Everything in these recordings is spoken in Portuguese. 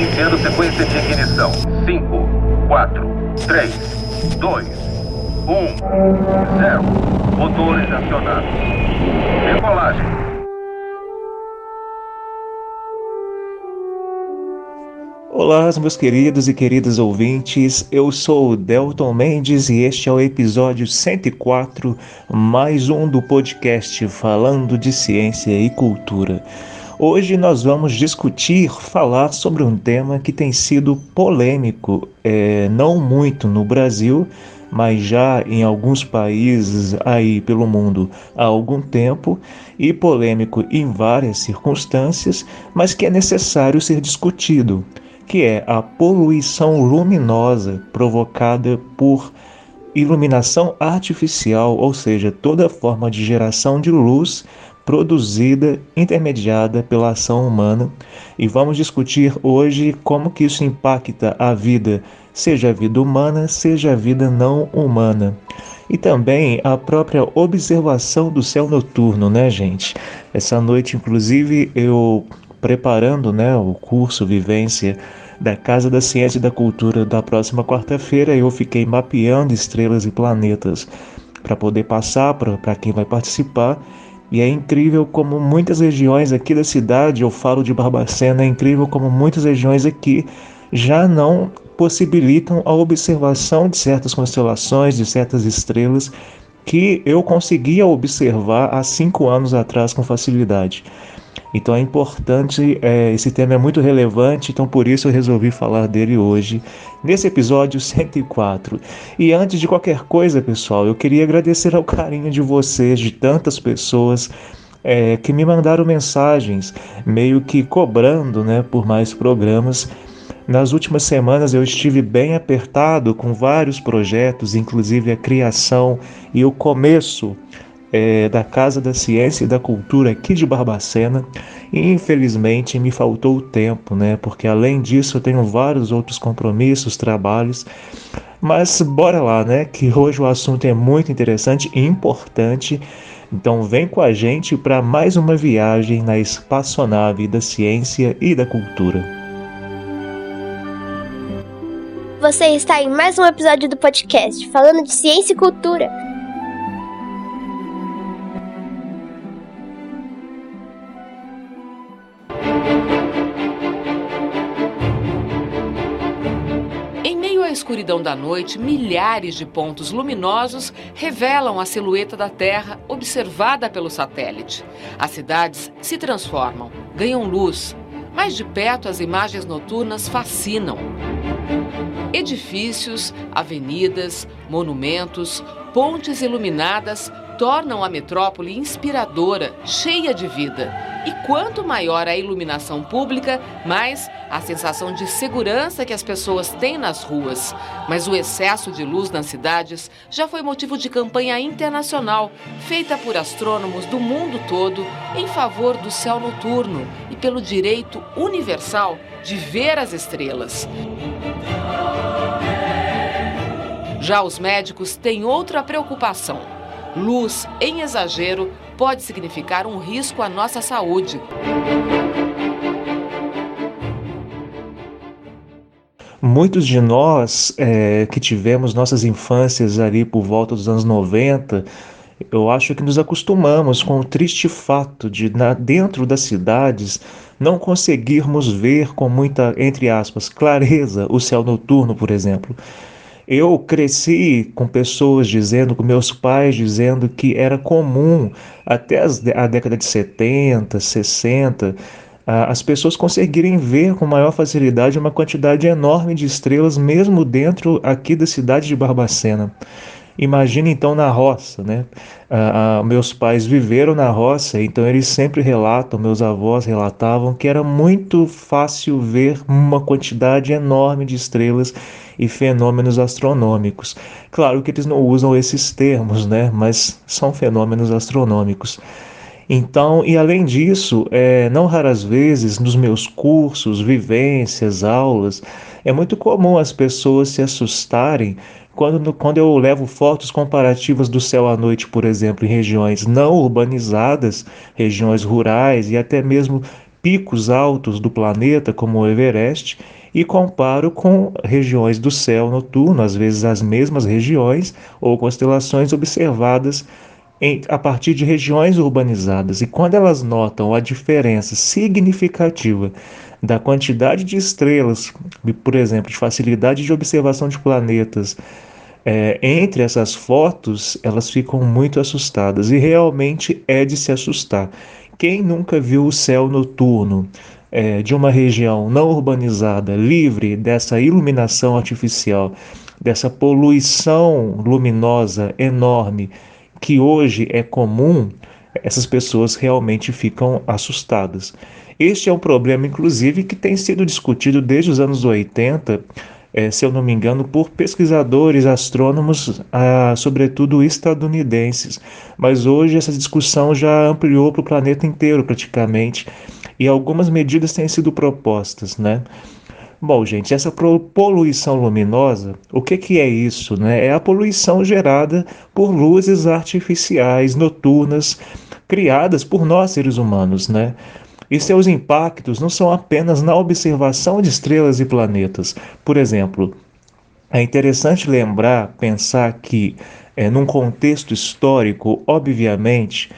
Iniciando sequência de ignição. 5, 4, 3, 2, 1, 0. Motores acionados. Decolagem. Olá, meus queridos e queridas ouvintes. Eu sou o Delton Mendes e este é o episódio 104, mais um do podcast falando de ciência e cultura. Hoje nós vamos discutir, falar sobre um tema que tem sido polêmico, é, não muito no Brasil, mas já em alguns países aí pelo mundo há algum tempo e polêmico em várias circunstâncias, mas que é necessário ser discutido, que é a poluição luminosa provocada por iluminação artificial, ou seja, toda forma de geração de luz produzida, intermediada pela ação humana, e vamos discutir hoje como que isso impacta a vida, seja a vida humana, seja a vida não humana. E também a própria observação do céu noturno, né, gente? Essa noite, inclusive, eu preparando, né, o curso Vivência da Casa da Ciência e da Cultura da próxima quarta-feira, eu fiquei mapeando estrelas e planetas para poder passar para quem vai participar e é incrível como muitas regiões aqui da cidade, eu falo de Barbacena, é incrível como muitas regiões aqui já não possibilitam a observação de certas constelações, de certas estrelas que eu conseguia observar há cinco anos atrás com facilidade. Então é importante, é, esse tema é muito relevante, então por isso eu resolvi falar dele hoje, nesse episódio 104. E antes de qualquer coisa, pessoal, eu queria agradecer ao carinho de vocês, de tantas pessoas é, que me mandaram mensagens, meio que cobrando né, por mais programas. Nas últimas semanas eu estive bem apertado com vários projetos, inclusive a criação e o começo é, da Casa da Ciência e da Cultura aqui de Barbacena. E infelizmente me faltou o tempo, né? Porque além disso eu tenho vários outros compromissos, trabalhos. Mas bora lá, né? Que hoje o assunto é muito interessante e importante. Então vem com a gente para mais uma viagem na espaçonave da ciência e da cultura. Você está em mais um episódio do podcast falando de ciência e cultura. Escuridão da noite, milhares de pontos luminosos revelam a silhueta da Terra observada pelo satélite. As cidades se transformam, ganham luz. Mais de perto, as imagens noturnas fascinam. Edifícios, avenidas, monumentos, pontes iluminadas tornam a metrópole inspiradora, cheia de vida. E quanto maior a iluminação pública, mais a sensação de segurança que as pessoas têm nas ruas. Mas o excesso de luz nas cidades já foi motivo de campanha internacional, feita por astrônomos do mundo todo em favor do céu noturno e pelo direito universal de ver as estrelas. Já os médicos têm outra preocupação Luz em exagero pode significar um risco à nossa saúde. Muitos de nós é, que tivemos nossas infâncias ali por volta dos anos 90, eu acho que nos acostumamos com o triste fato de, na, dentro das cidades, não conseguirmos ver com muita, entre aspas, clareza o céu noturno, por exemplo. Eu cresci com pessoas dizendo, com meus pais dizendo que era comum até as, a década de 70, 60, as pessoas conseguirem ver com maior facilidade uma quantidade enorme de estrelas, mesmo dentro aqui da cidade de Barbacena. Imagine então na roça, né? Ah, meus pais viveram na roça, então eles sempre relatam, meus avós relatavam que era muito fácil ver uma quantidade enorme de estrelas e fenômenos astronômicos. Claro que eles não usam esses termos, né? Mas são fenômenos astronômicos. Então, e além disso, é, não raras vezes nos meus cursos, vivências, aulas, é muito comum as pessoas se assustarem quando, quando eu levo fotos comparativas do céu à noite, por exemplo, em regiões não urbanizadas, regiões rurais e até mesmo picos altos do planeta, como o Everest, e comparo com regiões do céu noturno, às vezes as mesmas regiões ou constelações observadas em, a partir de regiões urbanizadas. E quando elas notam a diferença significativa da quantidade de estrelas, por exemplo, de facilidade de observação de planetas, é, entre essas fotos, elas ficam muito assustadas. E realmente é de se assustar. Quem nunca viu o céu noturno é, de uma região não urbanizada, livre dessa iluminação artificial, dessa poluição luminosa enorme que hoje é comum, essas pessoas realmente ficam assustadas. Este é um problema, inclusive, que tem sido discutido desde os anos 80, é, se eu não me engano, por pesquisadores astrônomos, ah, sobretudo estadunidenses. Mas hoje essa discussão já ampliou para o planeta inteiro, praticamente, e algumas medidas têm sido propostas, né? Bom, gente, essa poluição luminosa, o que, que é isso? Né? É a poluição gerada por luzes artificiais noturnas criadas por nós seres humanos, né? E seus impactos não são apenas na observação de estrelas e planetas. Por exemplo, é interessante lembrar, pensar que, é, num contexto histórico, obviamente,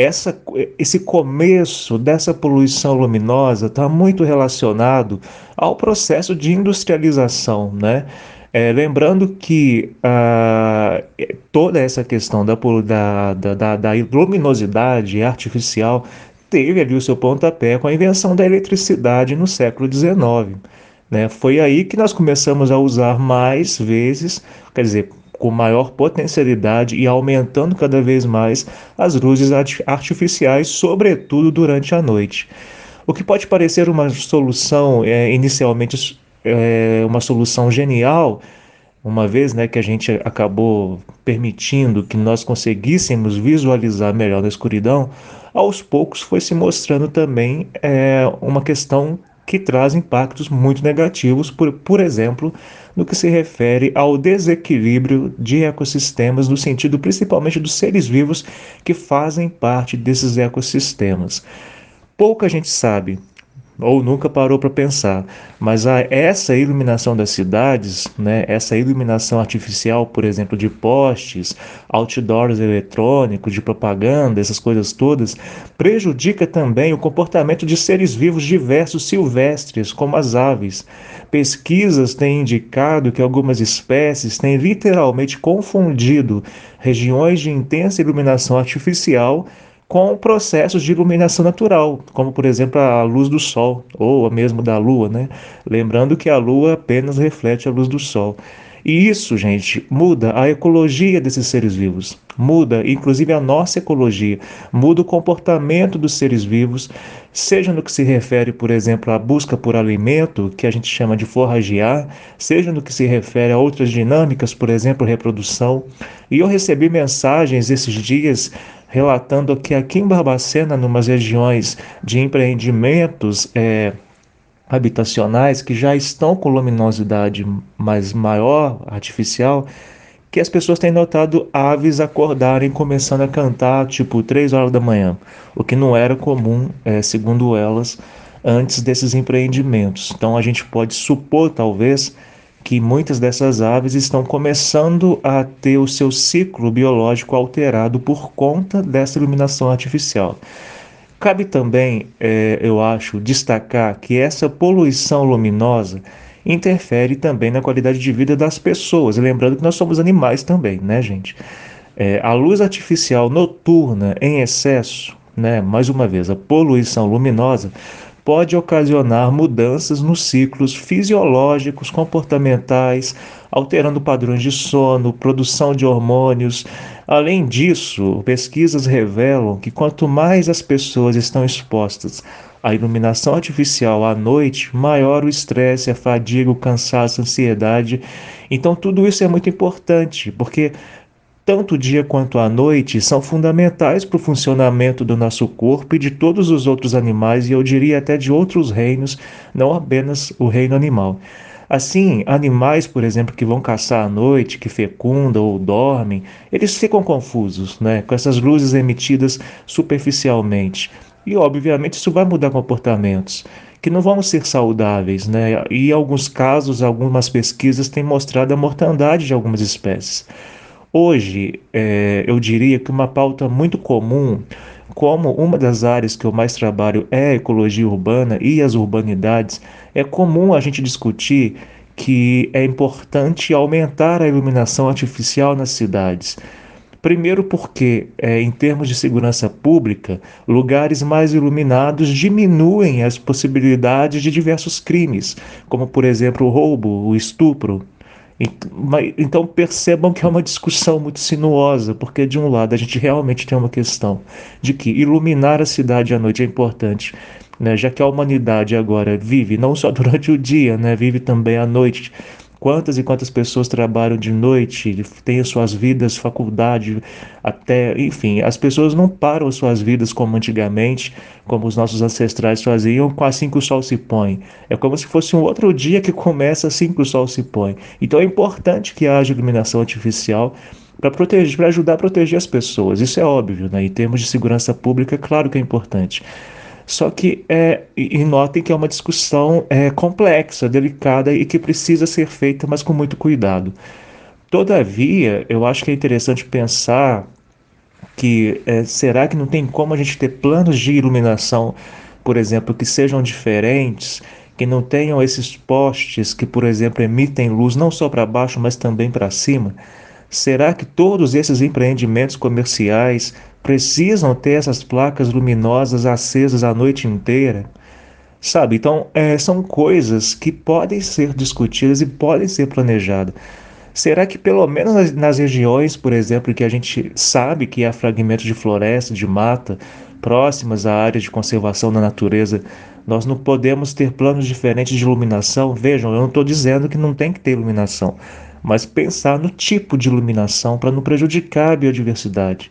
essa, esse começo dessa poluição luminosa está muito relacionado ao processo de industrialização, né? É, lembrando que ah, toda essa questão da, da, da, da, luminosidade artificial teve ali o seu pontapé com a invenção da eletricidade no século XIX. Né? Foi aí que nós começamos a usar mais vezes, quer dizer, com maior potencialidade e aumentando cada vez mais as luzes artificiais, sobretudo durante a noite. O que pode parecer uma solução é, inicialmente é, uma solução genial, uma vez né, que a gente acabou permitindo que nós conseguíssemos visualizar melhor na escuridão, aos poucos foi se mostrando também é, uma questão que traz impactos muito negativos, por, por exemplo, no que se refere ao desequilíbrio de ecossistemas, no sentido principalmente dos seres vivos que fazem parte desses ecossistemas. Pouca gente sabe ou nunca parou para pensar. Mas a, essa iluminação das cidades, né, essa iluminação artificial, por exemplo, de postes, outdoors eletrônicos, de propaganda, essas coisas todas, prejudica também o comportamento de seres vivos diversos silvestres, como as aves. Pesquisas têm indicado que algumas espécies têm literalmente confundido regiões de intensa iluminação artificial com processos de iluminação natural, como por exemplo a luz do sol ou mesmo da lua, né? Lembrando que a lua apenas reflete a luz do sol. E isso, gente, muda a ecologia desses seres vivos, muda inclusive a nossa ecologia, muda o comportamento dos seres vivos, seja no que se refere, por exemplo, à busca por alimento, que a gente chama de forragear, seja no que se refere a outras dinâmicas, por exemplo, reprodução. E eu recebi mensagens esses dias relatando que aqui em Barbacena, numas regiões de empreendimentos é, habitacionais que já estão com luminosidade mais maior, artificial, que as pessoas têm notado aves acordarem começando a cantar tipo 3 horas da manhã, o que não era comum, é, segundo elas, antes desses empreendimentos. Então a gente pode supor, talvez, que muitas dessas aves estão começando a ter o seu ciclo biológico alterado por conta dessa iluminação artificial. Cabe também, é, eu acho, destacar que essa poluição luminosa interfere também na qualidade de vida das pessoas. Lembrando que nós somos animais também, né, gente? É, a luz artificial noturna em excesso, né, mais uma vez, a poluição luminosa pode ocasionar mudanças nos ciclos fisiológicos, comportamentais, alterando padrões de sono, produção de hormônios. Além disso, pesquisas revelam que quanto mais as pessoas estão expostas à iluminação artificial à noite, maior o estresse, a fadiga, o cansaço, a ansiedade. Então, tudo isso é muito importante, porque tanto o dia quanto a noite são fundamentais para o funcionamento do nosso corpo e de todos os outros animais, e eu diria até de outros reinos, não apenas o reino animal. Assim, animais, por exemplo, que vão caçar à noite, que fecundam ou dormem, eles ficam confusos, né, com essas luzes emitidas superficialmente. E, obviamente, isso vai mudar comportamentos que não vão ser saudáveis, né? E em alguns casos, algumas pesquisas têm mostrado a mortandade de algumas espécies. Hoje, é, eu diria que uma pauta muito comum, como uma das áreas que eu mais trabalho é a ecologia urbana e as urbanidades, é comum a gente discutir que é importante aumentar a iluminação artificial nas cidades. Primeiro, porque, é, em termos de segurança pública, lugares mais iluminados diminuem as possibilidades de diversos crimes, como, por exemplo, o roubo, o estupro. Então percebam que é uma discussão muito sinuosa, porque de um lado a gente realmente tem uma questão de que iluminar a cidade à noite é importante, né? já que a humanidade agora vive não só durante o dia, né? vive também à noite, Quantas e quantas pessoas trabalham de noite, têm suas vidas, faculdade, até, enfim, as pessoas não param suas vidas como antigamente, como os nossos ancestrais faziam, assim que o sol se põe. É como se fosse um outro dia que começa assim que o sol se põe. Então é importante que haja iluminação artificial para proteger, para ajudar a proteger as pessoas. Isso é óbvio, né? Em termos de segurança pública, é claro que é importante. Só que, é, e, notem que é uma discussão é, complexa, delicada e que precisa ser feita, mas com muito cuidado. Todavia, eu acho que é interessante pensar que é, será que não tem como a gente ter planos de iluminação, por exemplo, que sejam diferentes, que não tenham esses postes que, por exemplo, emitem luz não só para baixo, mas também para cima? Será que todos esses empreendimentos comerciais precisam ter essas placas luminosas acesas a noite inteira? Sabe? Então, é, são coisas que podem ser discutidas e podem ser planejadas. Será que, pelo menos nas, nas regiões, por exemplo, que a gente sabe que há fragmentos de floresta, de mata, próximas à área de conservação da natureza, nós não podemos ter planos diferentes de iluminação? Vejam, eu não estou dizendo que não tem que ter iluminação mas pensar no tipo de iluminação para não prejudicar a biodiversidade.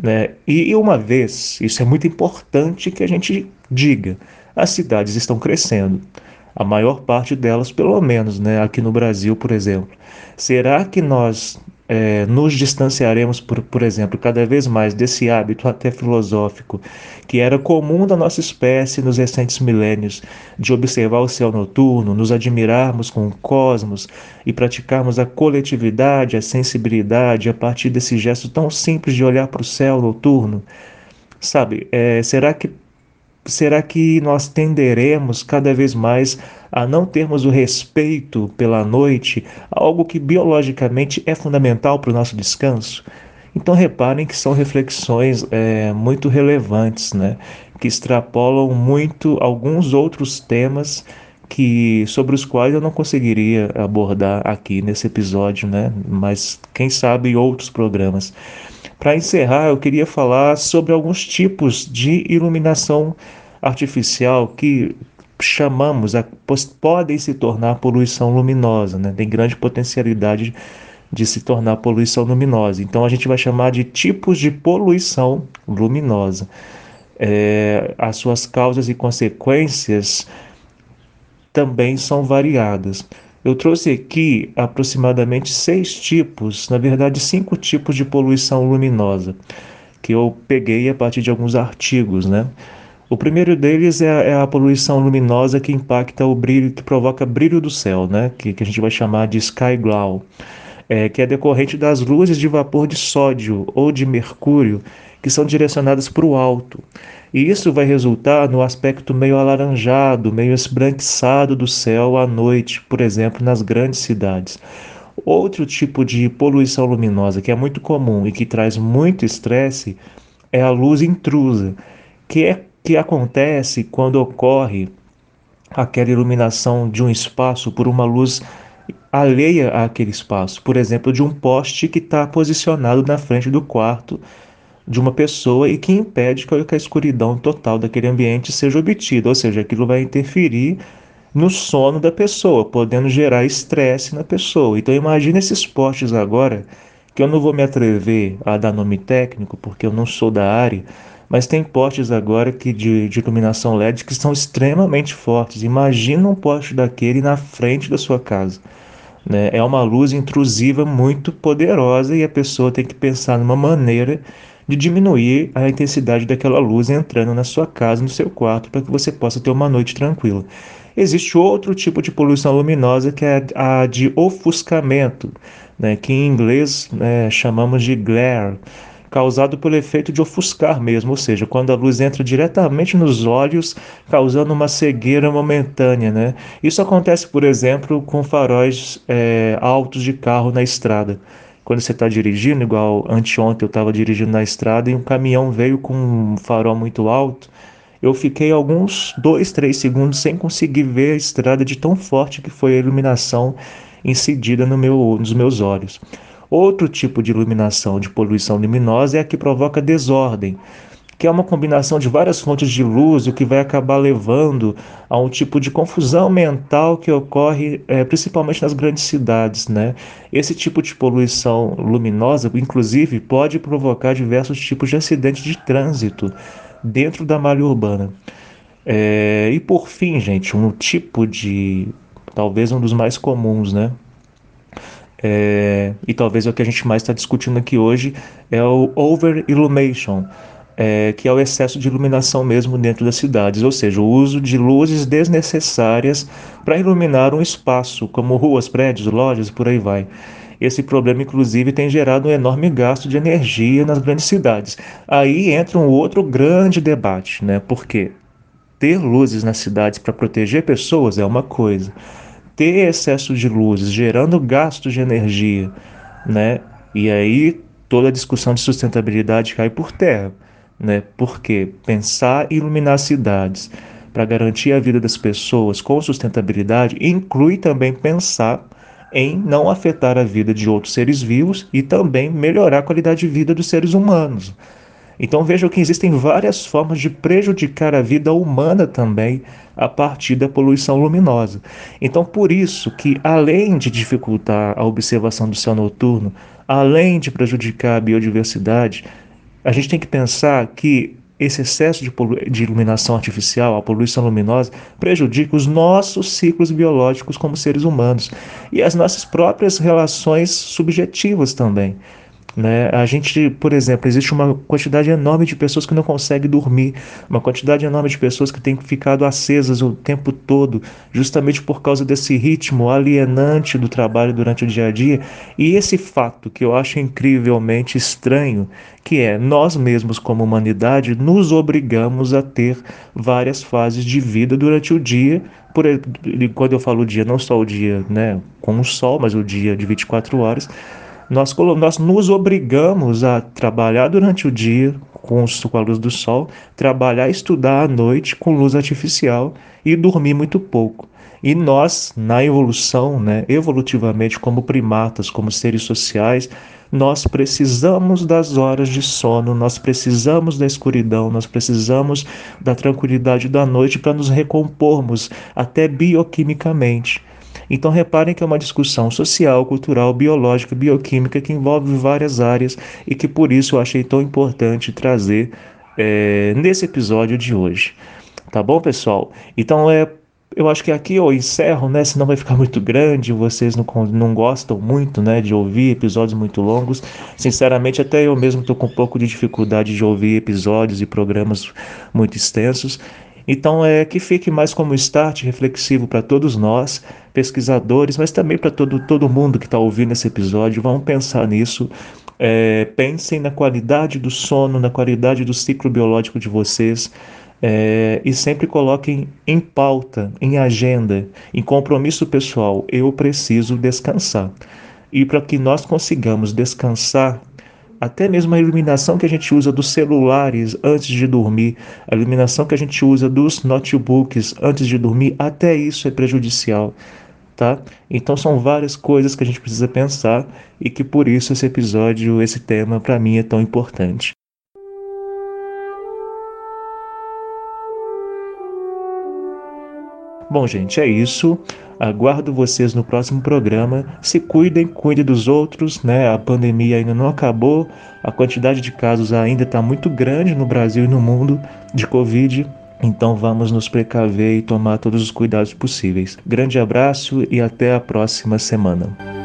Né? E, uma vez, isso é muito importante que a gente diga, as cidades estão crescendo. A maior parte delas, pelo menos, né, aqui no Brasil, por exemplo. Será que nós é, nos distanciaremos, por, por exemplo, cada vez mais desse hábito até filosófico que era comum da nossa espécie nos recentes milênios, de observar o céu noturno, nos admirarmos com o cosmos e praticarmos a coletividade, a sensibilidade a partir desse gesto tão simples de olhar para o céu noturno? Sabe, é, será que será que nós tenderemos cada vez mais a não termos o respeito pela noite, algo que biologicamente é fundamental para o nosso descanso? Então reparem que são reflexões é, muito relevantes, né? que extrapolam muito alguns outros temas que sobre os quais eu não conseguiria abordar aqui nesse episódio, né? Mas quem sabe outros programas. Para encerrar, eu queria falar sobre alguns tipos de iluminação artificial que chamamos, a, podem se tornar poluição luminosa, né? tem grande potencialidade de se tornar poluição luminosa. Então a gente vai chamar de tipos de poluição luminosa. É, as suas causas e consequências também são variadas. Eu trouxe aqui aproximadamente seis tipos, na verdade, cinco tipos de poluição luminosa, que eu peguei a partir de alguns artigos, né? O primeiro deles é a, é a, poluição luminosa que impacta o brilho, que provoca brilho do céu, né? que, que a gente vai chamar de sky glow, é, que é decorrente das luzes de vapor de sódio ou de mercúrio que são direcionadas para o alto. E isso vai resultar no aspecto meio alaranjado, meio esbranquiçado do céu à noite, por exemplo, nas grandes cidades. Outro tipo de poluição luminosa que é muito comum e que traz muito estresse é a luz intrusa, que é que acontece quando ocorre aquela iluminação de um espaço por uma luz alheia àquele espaço. Por exemplo, de um poste que está posicionado na frente do quarto de uma pessoa e que impede que a escuridão total daquele ambiente seja obtida, ou seja, aquilo vai interferir no sono da pessoa, podendo gerar estresse na pessoa. Então imagine esses postes agora, que eu não vou me atrever a dar nome técnico, porque eu não sou da área, mas tem postes agora que de, de iluminação LED que são extremamente fortes. Imagina um poste daquele na frente da sua casa. Né? É uma luz intrusiva muito poderosa e a pessoa tem que pensar numa maneira de diminuir a intensidade daquela luz entrando na sua casa, no seu quarto, para que você possa ter uma noite tranquila. Existe outro tipo de poluição luminosa que é a de ofuscamento, né, que em inglês né, chamamos de glare, causado pelo efeito de ofuscar mesmo, ou seja, quando a luz entra diretamente nos olhos, causando uma cegueira momentânea. Né? Isso acontece, por exemplo, com faróis é, altos de carro na estrada quando você está dirigindo, igual anteontem eu estava dirigindo na estrada e um caminhão veio com um farol muito alto, eu fiquei alguns dois, três segundos sem conseguir ver a estrada de tão forte que foi a iluminação incidida no meu, nos meus olhos. Outro tipo de iluminação de poluição luminosa é a que provoca desordem que é uma combinação de várias fontes de luz, o que vai acabar levando a um tipo de confusão mental que ocorre é, principalmente nas grandes cidades. Né? Esse tipo de poluição luminosa, inclusive, pode provocar diversos tipos de acidentes de trânsito dentro da malha urbana. É, e por fim, gente, um tipo de. talvez um dos mais comuns, né? É, e talvez é o que a gente mais está discutindo aqui hoje, é o over illumination é, que é o excesso de iluminação mesmo dentro das cidades, ou seja, o uso de luzes desnecessárias para iluminar um espaço, como ruas, prédios, lojas, por aí vai. Esse problema, inclusive, tem gerado um enorme gasto de energia nas grandes cidades. Aí entra um outro grande debate, né? Porque ter luzes nas cidades para proteger pessoas é uma coisa, ter excesso de luzes gerando gastos de energia, né? E aí toda a discussão de sustentabilidade cai por terra né? Porque pensar e iluminar cidades para garantir a vida das pessoas com sustentabilidade inclui também pensar em não afetar a vida de outros seres vivos e também melhorar a qualidade de vida dos seres humanos. Então vejam que existem várias formas de prejudicar a vida humana também a partir da poluição luminosa. Então por isso que além de dificultar a observação do céu noturno, além de prejudicar a biodiversidade, a gente tem que pensar que esse excesso de, de, iluminação artificial, a poluição luminosa, prejudica os nossos ciclos biológicos como seres humanos e as nossas próprias relações subjetivas também. Né? A gente, por exemplo, existe uma quantidade enorme de pessoas que não conseguem dormir, uma quantidade enorme de pessoas que têm ficado acesas o tempo todo, justamente por causa desse ritmo alienante do trabalho durante o dia a dia. E esse fato que eu acho incrivelmente estranho, que é nós mesmos, como humanidade, nos obrigamos a ter várias fases de vida durante o dia. Por, quando eu falo dia, não só o dia né, com o sol, mas o dia de 24 horas nós, nós nos obrigamos a trabalhar durante o dia com, com a luz do sol, trabalhar e estudar à noite com luz artificial e dormir muito pouco. E nós, na evolução, né, evolutivamente, como primatas, como seres sociais, nós precisamos das horas de sono, nós precisamos da escuridão, nós precisamos da tranquilidade da noite para nos recompormos, até bioquimicamente. Então reparem que é uma discussão social, cultural, biológica, bioquímica que envolve várias áreas e que por isso eu achei tão importante trazer é, nesse episódio de hoje. Tá bom, pessoal? Então é eu acho que aqui eu encerro, né? Senão vai ficar muito grande, vocês não, não gostam muito, né? De ouvir episódios muito longos. Sinceramente, até eu mesmo estou com um pouco de dificuldade de ouvir episódios e programas muito extensos. Então, é que fique mais como start reflexivo para todos nós, pesquisadores, mas também para todo, todo mundo que está ouvindo esse episódio. Vamos pensar nisso. É, pensem na qualidade do sono, na qualidade do ciclo biológico de vocês. É, e sempre coloquem em pauta, em agenda, em compromisso pessoal: eu preciso descansar. E para que nós consigamos descansar, até mesmo a iluminação que a gente usa dos celulares antes de dormir, a iluminação que a gente usa dos notebooks antes de dormir, até isso é prejudicial. Tá? Então são várias coisas que a gente precisa pensar e que por isso esse episódio, esse tema para mim é tão importante. Bom, gente, é isso. Aguardo vocês no próximo programa. Se cuidem, cuidem dos outros, né? A pandemia ainda não acabou, a quantidade de casos ainda está muito grande no Brasil e no mundo de Covid. Então vamos nos precaver e tomar todos os cuidados possíveis. Grande abraço e até a próxima semana.